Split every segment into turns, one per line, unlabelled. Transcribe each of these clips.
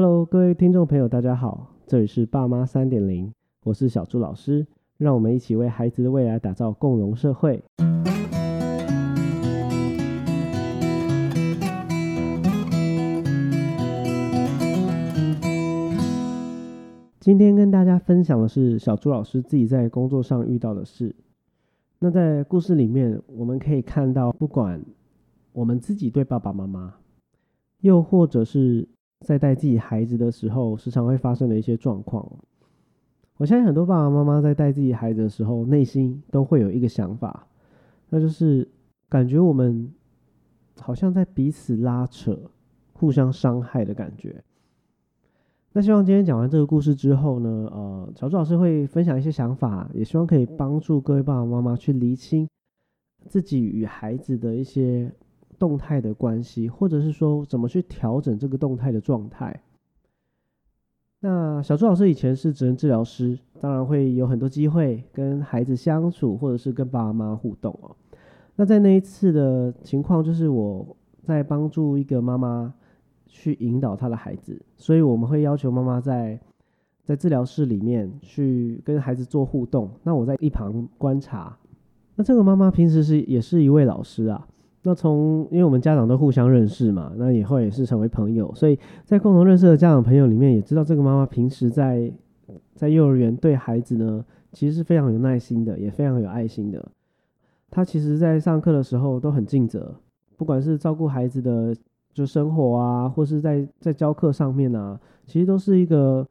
Hello，各位听众朋友，大家好，这里是爸妈三点零，我是小朱老师，让我们一起为孩子的未来打造共融社会。今天跟大家分享的是小朱老师自己在工作上遇到的事。那在故事里面，我们可以看到，不管我们自己对爸爸妈妈，又或者是在带自己孩子的时候，时常会发生的一些状况。我相信很多爸爸妈妈在带自己孩子的时候，内心都会有一个想法，那就是感觉我们好像在彼此拉扯、互相伤害的感觉。那希望今天讲完这个故事之后呢，呃，小朱老师会分享一些想法，也希望可以帮助各位爸爸妈妈去厘清自己与孩子的一些动态的关系，或者是说怎么去调整这个动态的状态。那小朱老师以前是职能治疗师，当然会有很多机会跟孩子相处，或者是跟爸爸妈妈互动哦。那在那一次的情况，就是我在帮助一个妈妈。去引导她的孩子，所以我们会要求妈妈在在治疗室里面去跟孩子做互动。那我在一旁观察。那这个妈妈平时是也是一位老师啊。那从因为我们家长都互相认识嘛，那以后也是成为朋友，所以在共同认识的家长朋友里面，也知道这个妈妈平时在在幼儿园对孩子呢，其实是非常有耐心的，也非常有爱心的。她其实在上课的时候都很尽责，不管是照顾孩子的。就生活啊，或是在在教课上面啊，其实都是一个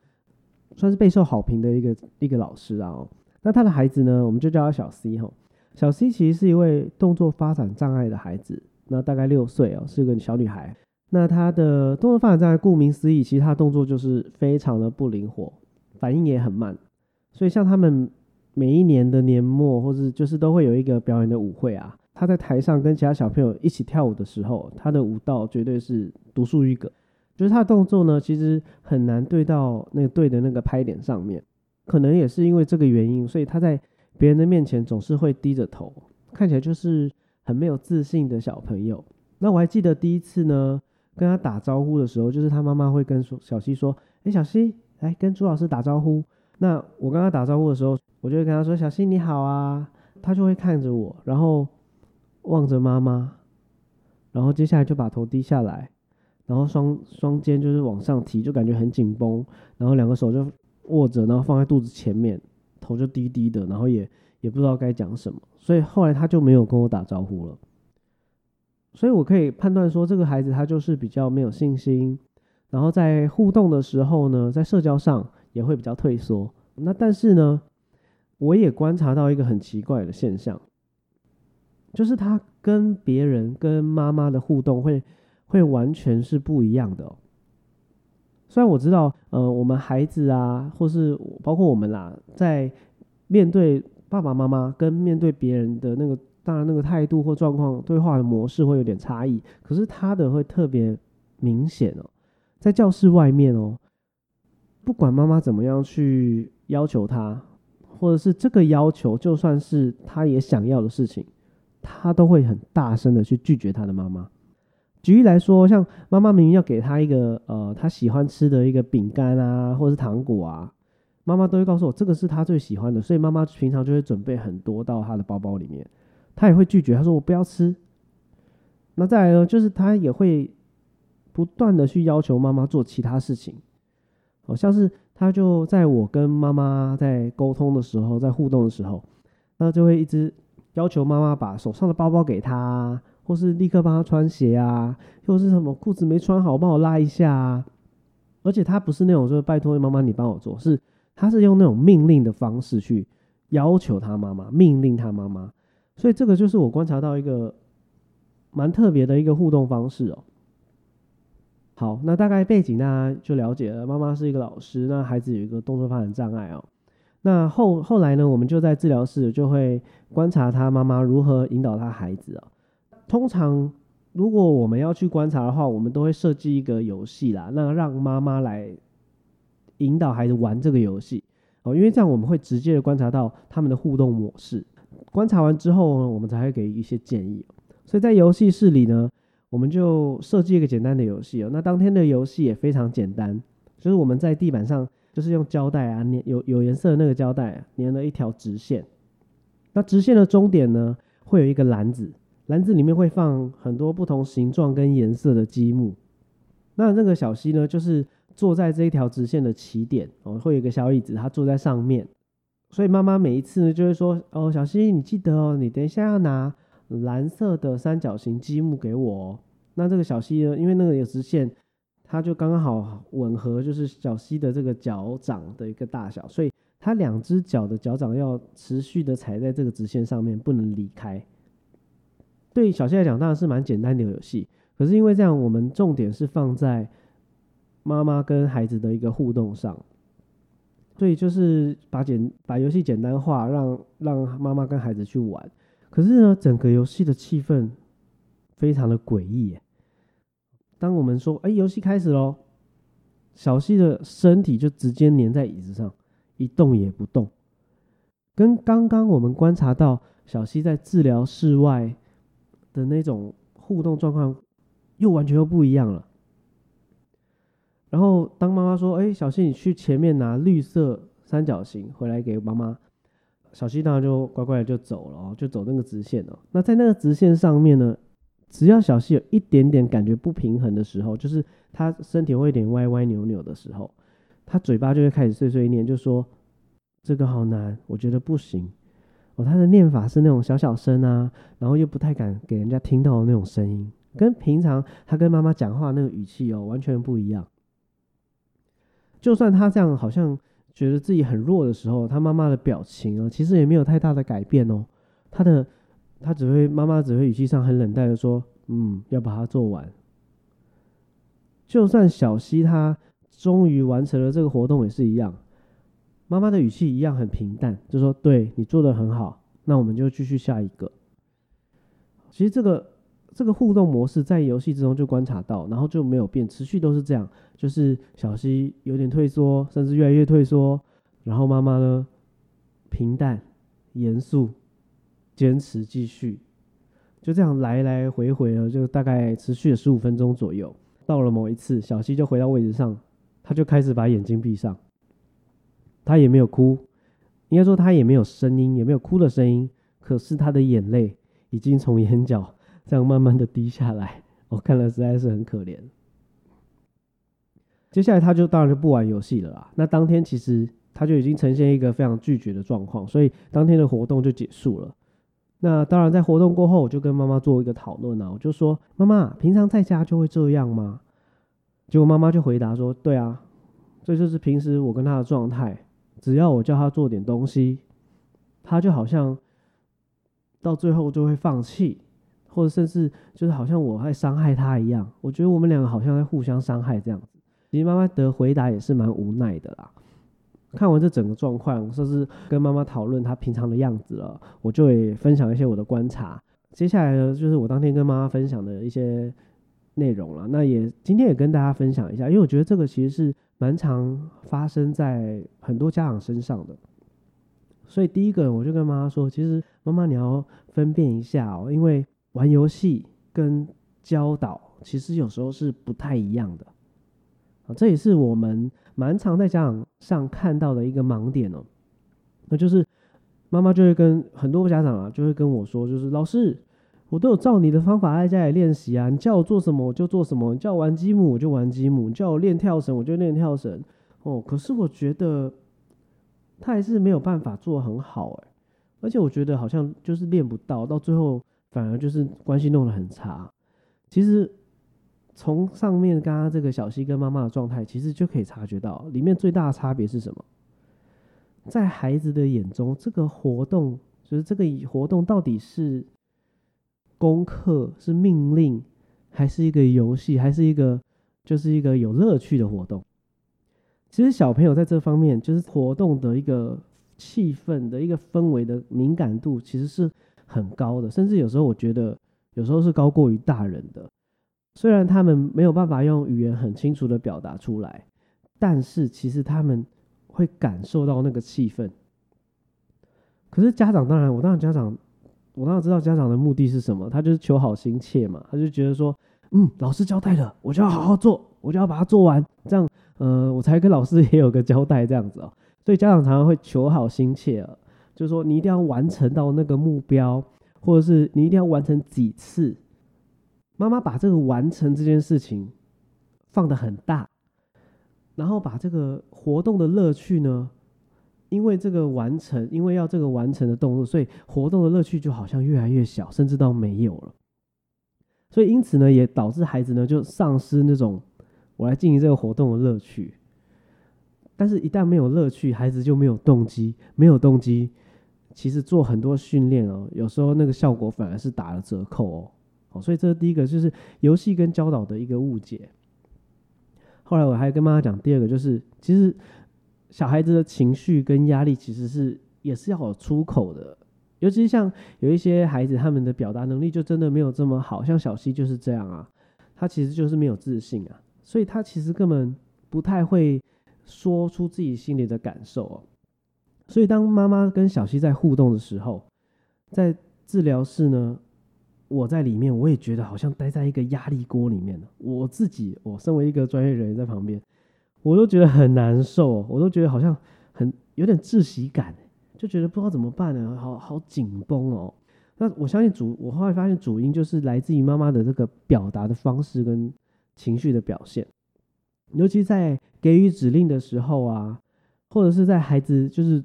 算是备受好评的一个一个老师啊。那他的孩子呢，我们就叫他小 C 哈。小 C 其实是一位动作发展障碍的孩子，那大概六岁哦，是个小女孩。那她的动作发展障碍，顾名思义，其实她动作就是非常的不灵活，反应也很慢。所以像他们每一年的年末，或是就是都会有一个表演的舞会啊。她在台上跟其他小朋友一起跳舞的时候，她的舞蹈绝对是独树一格。就是她的动作呢，其实很难对到那个对的那个拍点上面。可能也是因为这个原因，所以她在别人的面前总是会低着头，看起来就是很没有自信的小朋友。那我还记得第一次呢，跟他打招呼的时候，就是他妈妈会跟说小西说：“哎，小西，来跟朱老师打招呼。”那我跟他打招呼的时候，我就会跟他说：“小西你好啊。”他就会看着我，然后。望着妈妈，然后接下来就把头低下来，然后双双肩就是往上提，就感觉很紧绷，然后两个手就握着，然后放在肚子前面，头就低低的，然后也也不知道该讲什么，所以后来他就没有跟我打招呼了。所以我可以判断说，这个孩子他就是比较没有信心，然后在互动的时候呢，在社交上也会比较退缩。那但是呢，我也观察到一个很奇怪的现象。就是他跟别人、跟妈妈的互动会会完全是不一样的。虽然我知道，呃，我们孩子啊，或是包括我们啦，在面对爸爸妈妈跟面对别人的那个，当然那个态度或状况、对话的模式会有点差异。可是他的会特别明显哦，在教室外面哦，不管妈妈怎么样去要求他，或者是这个要求就算是他也想要的事情。他都会很大声的去拒绝他的妈妈。举例来说，像妈妈明明要给他一个呃他喜欢吃的一个饼干啊，或者是糖果啊，妈妈都会告诉我这个是他最喜欢的，所以妈妈平常就会准备很多到他的包包里面。他也会拒绝，他说我不要吃。那再来呢，就是他也会不断的去要求妈妈做其他事情，好像是他就在我跟妈妈在沟通的时候，在互动的时候，那就会一直。要求妈妈把手上的包包给他，或是立刻帮他穿鞋啊，或是什么裤子没穿好，帮我拉一下啊。而且他不是那种说拜托妈妈你帮我做，是他是用那种命令的方式去要求他妈妈，命令他妈妈。所以这个就是我观察到一个蛮特别的一个互动方式哦。好，那大概背景大家就了解了，妈妈是一个老师，那孩子有一个动作发展障碍哦。那后后来呢，我们就在治疗室就会观察他妈妈如何引导他孩子啊。通常如果我们要去观察的话，我们都会设计一个游戏啦，那让妈妈来引导孩子玩这个游戏哦，因为这样我们会直接的观察到他们的互动模式。观察完之后呢，我们才会给一些建议。所以在游戏室里呢，我们就设计一个简单的游戏哦。那当天的游戏也非常简单，就是我们在地板上就是用胶带啊粘有有颜色的那个胶带啊粘了一条直线，那直线的终点呢会有一个篮子，篮子里面会放很多不同形状跟颜色的积木。那那个小溪呢，就是坐在这一条直线的起点哦，会有个小椅子，他坐在上面。所以妈妈每一次呢，就会说：“哦，小溪，你记得哦，你等一下要拿蓝色的三角形积木给我。”哦那这个小溪呢，因为那个有直线，它就刚刚好吻合，就是小溪的这个脚掌的一个大小，所以它两只脚的脚掌要持续的踩在这个直线上面，不能离开。对小溪来讲，当然是蛮简单的游戏。可是因为这样，我们重点是放在妈妈跟孩子的一个互动上，所以就是把简把游戏简单化，让让妈妈跟孩子去玩。可是呢，整个游戏的气氛非常的诡异。当我们说“哎，游戏开始喽”，小西的身体就直接粘在椅子上，一动也不动，跟刚刚我们观察到小西在治疗室外的那种互动状况。又完全又不一样了。然后当妈妈说：“哎，小溪，你去前面拿绿色三角形回来给妈妈。”小溪当然就乖乖的就走了，就走那个直线哦。那在那个直线上面呢，只要小溪有一点点感觉不平衡的时候，就是他身体会有点歪歪扭扭的时候，他嘴巴就会开始碎碎念，就说：“这个好难，我觉得不行。”哦，他的念法是那种小小声啊，然后又不太敢给人家听到的那种声音。跟平常他跟妈妈讲话那个语气哦，完全不一样。就算他这样好像觉得自己很弱的时候，他妈妈的表情啊，其实也没有太大的改变哦。他的他只会妈妈只会语气上很冷淡的说：“嗯，要把它做完。”就算小溪他终于完成了这个活动也是一样，妈妈的语气一样很平淡，就说：“对你做的很好，那我们就继续下一个。”其实这个。这个互动模式在游戏之中就观察到，然后就没有变，持续都是这样。就是小溪有点退缩，甚至越来越退缩，然后妈妈呢平淡、严肃、坚持继续，就这样来来回回了，就大概持续了十五分钟左右。到了某一次，小溪就回到位置上，他就开始把眼睛闭上，他也没有哭，应该说他也没有声音，也没有哭的声音，可是他的眼泪已经从眼角。这样慢慢的滴下来，我看了实在是很可怜。接下来他就当然就不玩游戏了啦。那当天其实他就已经呈现一个非常拒绝的状况，所以当天的活动就结束了。那当然在活动过后，我就跟妈妈做一个讨论啊，我就说：“妈妈，平常在家就会这样吗？”结果妈妈就回答说：“对啊，这就是平时我跟他的状态。只要我叫他做点东西，他就好像到最后就会放弃。”或者甚至就是好像我在伤害他一样，我觉得我们两个好像在互相伤害这样子。其实妈妈的回答也是蛮无奈的啦。看完这整个状况，甚至跟妈妈讨论她平常的样子了，我就会分享一些我的观察。接下来呢，就是我当天跟妈妈分享的一些内容了。那也今天也跟大家分享一下，因为我觉得这个其实是蛮常发生在很多家长身上的。所以第一个，我就跟妈妈说，其实妈妈你要分辨一下哦，因为。玩游戏跟教导其实有时候是不太一样的啊，这也是我们蛮常在家长上看到的一个盲点哦。那就是妈妈就会跟很多家长啊，就会跟我说，就是老师，我都有照你的方法在家里练习啊，你叫我做什么我就做什么，你叫我玩积木我就玩积木，你叫我练跳绳我就练跳绳哦。可是我觉得他还是没有办法做很好哎，而且我觉得好像就是练不到，到最后。反而就是关系弄得很差。其实从上面刚刚这个小溪跟妈妈的状态，其实就可以察觉到，里面最大的差别是什么？在孩子的眼中，这个活动就是这个活动到底是功课、是命令，还是一个游戏，还是一个就是一个有乐趣的活动？其实小朋友在这方面，就是活动的一个气氛的一个氛围的敏感度，其实是。很高的，甚至有时候我觉得，有时候是高过于大人的。虽然他们没有办法用语言很清楚的表达出来，但是其实他们会感受到那个气氛。可是家长当然，我当然家长，我当然知道家长的目的是什么，他就是求好心切嘛，他就觉得说，嗯，老师交代了，我就要好好做，我就要把它做完，这样呃，我才跟老师 也有个交代这样子哦。所以家长常常会求好心切啊，就是说你一定要完成到那个目标，或者是你一定要完成几次。妈妈把这个完成这件事情放得很大，然后把这个活动的乐趣呢，因为这个完成，因为要这个完成的动作，所以活动的乐趣就好像越来越小，甚至到没有了。所以因此呢，也导致孩子呢就丧失那种我来进行这个活动的乐趣。但是，一旦没有乐趣，孩子就没有动机，没有动机，其实做很多训练哦，有时候那个效果反而是打了折扣哦。好，所以这是第一个，就是游戏跟教导的一个误解。后来我还跟妈妈讲，第二个就是，其实小孩子的情绪跟压力其实是也是要有出口的，尤其是像有一些孩子，他们的表达能力就真的没有这么好，像小溪就是这样啊，他其实就是没有自信啊，所以他其实根本不太会。说出自己心里的感受哦，所以当妈妈跟小溪在互动的时候，在治疗室呢，我在里面，我也觉得好像待在一个压力锅里面。我自己，我身为一个专业人员在旁边，我都觉得很难受，我都觉得好像很有点窒息感，就觉得不知道怎么办呢，好好紧绷哦。那我相信主，我后来发现主因就是来自于妈妈的这个表达的方式跟情绪的表现。尤其在给予指令的时候啊，或者是在孩子就是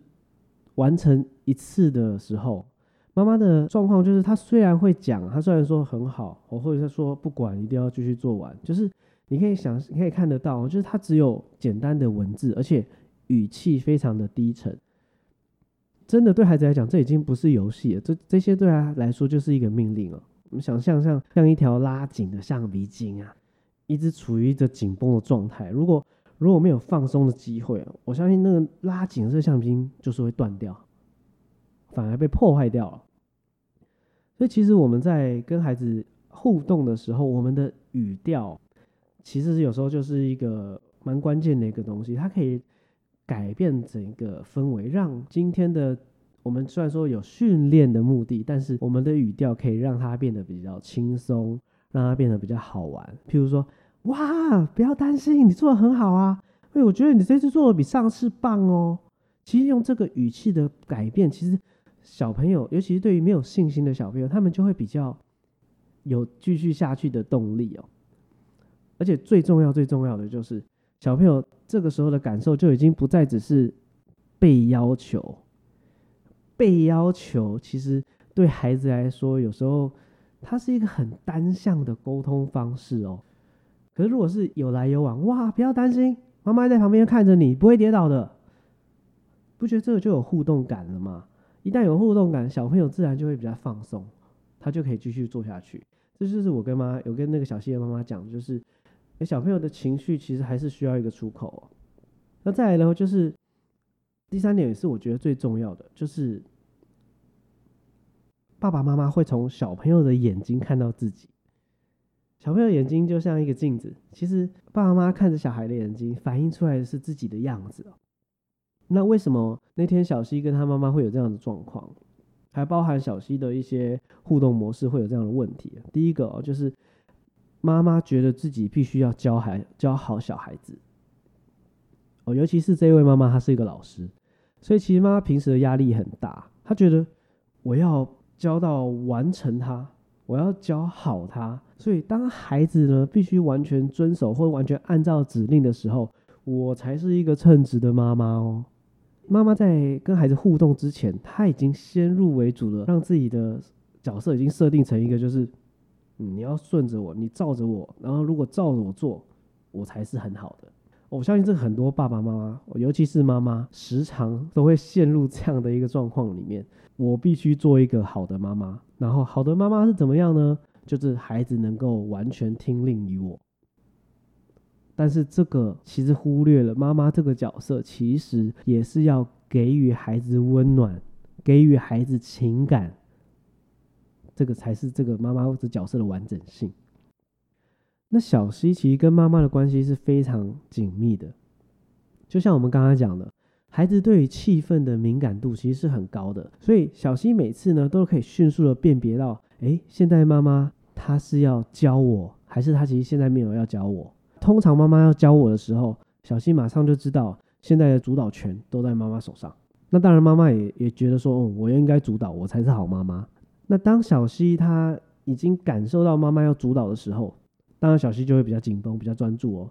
完成一次的时候，妈妈的状况就是，他虽然会讲，他虽然说很好，或者是说不管一定要继续做完，就是你可以想，你可以看得到，就是它只有简单的文字，而且语气非常的低沉。真的对孩子来讲，这已经不是游戏了，这这些对他来说就是一个命令了。我们想象像像一条拉紧的橡皮筋啊。一直处于一个紧绷的状态，如果如果没有放松的机会，我相信那个拉紧的橡皮筋就是会断掉，反而被破坏掉了。所以其实我们在跟孩子互动的时候，我们的语调其实有时候就是一个蛮关键的一个东西，它可以改变整个氛围，让今天的我们虽然说有训练的目的，但是我们的语调可以让它变得比较轻松。让它变得比较好玩，譬如说，哇，不要担心，你做的很好啊，哎，我觉得你这次做的比上次棒哦。其实用这个语气的改变，其实小朋友，尤其是对于没有信心的小朋友，他们就会比较有继续下去的动力哦。而且最重要、最重要的就是，小朋友这个时候的感受就已经不再只是被要求，被要求，其实对孩子来说，有时候。它是一个很单向的沟通方式哦，可是如果是有来有往，哇，不要担心，妈妈在旁边看着你，不会跌倒的，不觉得这个就有互动感了吗？一旦有互动感，小朋友自然就会比较放松，他就可以继续做下去。这就是我跟妈有跟那个小溪的妈妈讲，就是小朋友的情绪其实还是需要一个出口。那再来呢，就是第三点也是我觉得最重要的，就是。爸爸妈妈会从小朋友的眼睛看到自己，小朋友眼睛就像一个镜子。其实爸爸妈妈看着小孩的眼睛，反映出来的是自己的样子。那为什么那天小溪跟他妈妈会有这样的状况？还包含小溪的一些互动模式会有这样的问题。第一个哦，就是妈妈觉得自己必须要教孩教好小孩子。哦，尤其是这位妈妈，她是一个老师，所以其实妈妈平时的压力很大。她觉得我要。教到完成它，我要教好它。所以当孩子呢必须完全遵守或完全按照指令的时候，我才是一个称职的妈妈哦。妈妈在跟孩子互动之前，他已经先入为主的让自己的角色已经设定成一个，就是你要顺着我，你照着我，然后如果照着我做，我才是很好的。我相信这很多爸爸妈妈，尤其是妈妈，时常都会陷入这样的一个状况里面。我必须做一个好的妈妈，然后好的妈妈是怎么样呢？就是孩子能够完全听令于我。但是这个其实忽略了妈妈这个角色，其实也是要给予孩子温暖，给予孩子情感，这个才是这个妈妈这角色的完整性。那小西其实跟妈妈的关系是非常紧密的，就像我们刚刚讲的，孩子对于气氛的敏感度其实是很高的，所以小西每次呢都可以迅速的辨别到，哎，现在妈妈她是要教我，还是她其实现在没有要教我？通常妈妈要教我的时候，小溪马上就知道现在的主导权都在妈妈手上。那当然，妈妈也也觉得说，哦，我应该主导，我才是好妈妈。那当小溪他已经感受到妈妈要主导的时候，当然小溪就会比较紧绷，比较专注哦。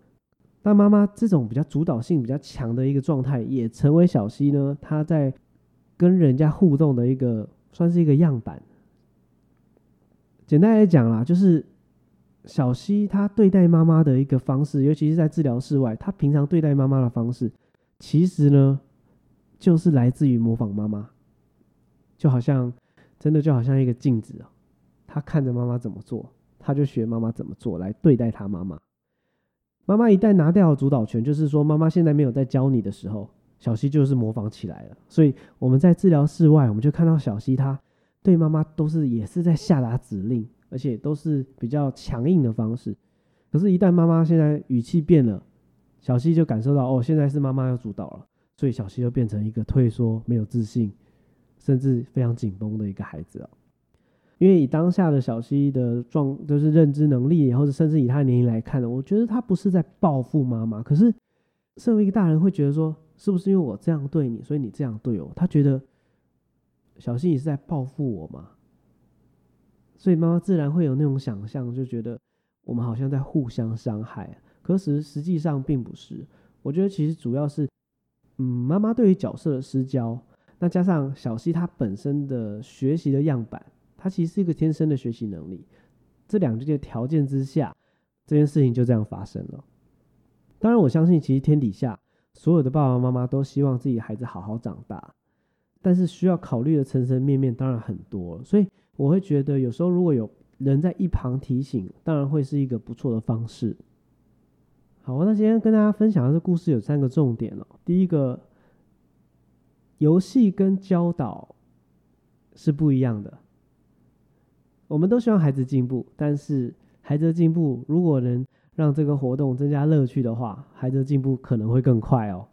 但妈妈这种比较主导性比较强的一个状态，也成为小溪呢，他在跟人家互动的一个算是一个样板。简单来讲啦，就是小溪他对待妈妈的一个方式，尤其是在治疗室外，他平常对待妈妈的方式，其实呢。就是来自于模仿妈妈，就好像真的就好像一个镜子哦，他看着妈妈怎么做，他就学妈妈怎么做来对待他妈妈。妈妈一旦拿掉主导权，就是说妈妈现在没有在教你的时候，小溪就是模仿起来了。所以我们在治疗室外，我们就看到小溪他对妈妈都是也是在下达指令，而且都是比较强硬的方式。可是，一旦妈妈现在语气变了，小溪就感受到哦，现在是妈妈要主导了。所以小溪就变成一个退缩、没有自信，甚至非常紧绷的一个孩子哦。因为以当下的小溪的状，就是认知能力，或者甚至以他的年龄来看呢，我觉得他不是在报复妈妈。可是，身为一个大人，会觉得说，是不是因为我这样对你，所以你这样对我？他觉得小溪你是在报复我吗？所以妈妈自然会有那种想象，就觉得我们好像在互相伤害。可是实际上并不是。我觉得其实主要是。嗯，妈妈对于角色的施教，那加上小溪他本身的学习的样板，他其实是一个天生的学习能力。这两件条件之下，这件事情就这样发生了。当然，我相信其实天底下所有的爸爸妈妈都希望自己孩子好好长大，但是需要考虑的层层面面当然很多，所以我会觉得有时候如果有人在一旁提醒，当然会是一个不错的方式。好，那今天跟大家分享的这故事有三个重点哦。第一个，游戏跟教导是不一样的。我们都希望孩子进步，但是孩子的进步如果能让这个活动增加乐趣的话，孩子的进步可能会更快哦。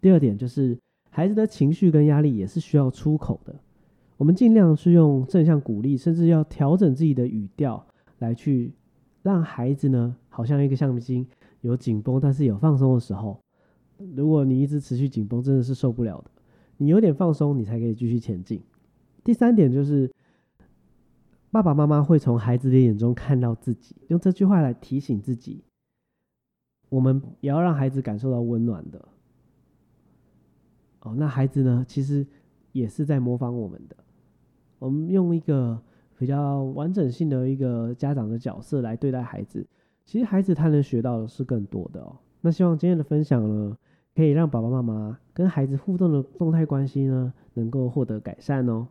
第二点就是，孩子的情绪跟压力也是需要出口的。我们尽量是用正向鼓励，甚至要调整自己的语调来去让孩子呢，好像一个橡皮筋。有紧绷，但是有放松的时候。如果你一直持续紧绷，真的是受不了的。你有点放松，你才可以继续前进。第三点就是，爸爸妈妈会从孩子的眼中看到自己，用这句话来提醒自己。我们也要让孩子感受到温暖的。哦，那孩子呢，其实也是在模仿我们的。我们用一个比较完整性的一个家长的角色来对待孩子。其实孩子他能学到的是更多的哦。那希望今天的分享呢，可以让爸爸妈妈跟孩子互动的动态关系呢，能够获得改善哦。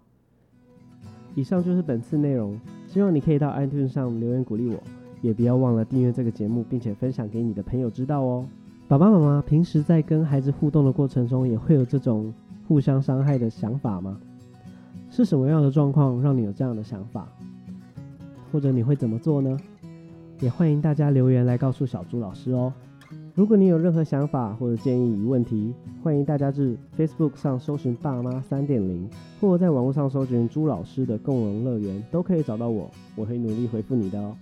以上就是本次内容，希望你可以到 iTunes 上留言鼓励我，也不要忘了订阅这个节目，并且分享给你的朋友知道哦。爸爸妈妈平时在跟孩子互动的过程中，也会有这种互相伤害的想法吗？是什么样的状况让你有这样的想法？或者你会怎么做呢？也欢迎大家留言来告诉小朱老师哦。如果你有任何想法或者建议与问题，欢迎大家至 Facebook 上搜寻“爸妈三点零”，或在网络上搜寻“朱老师的共融乐园”，都可以找到我，我会努力回复你的哦。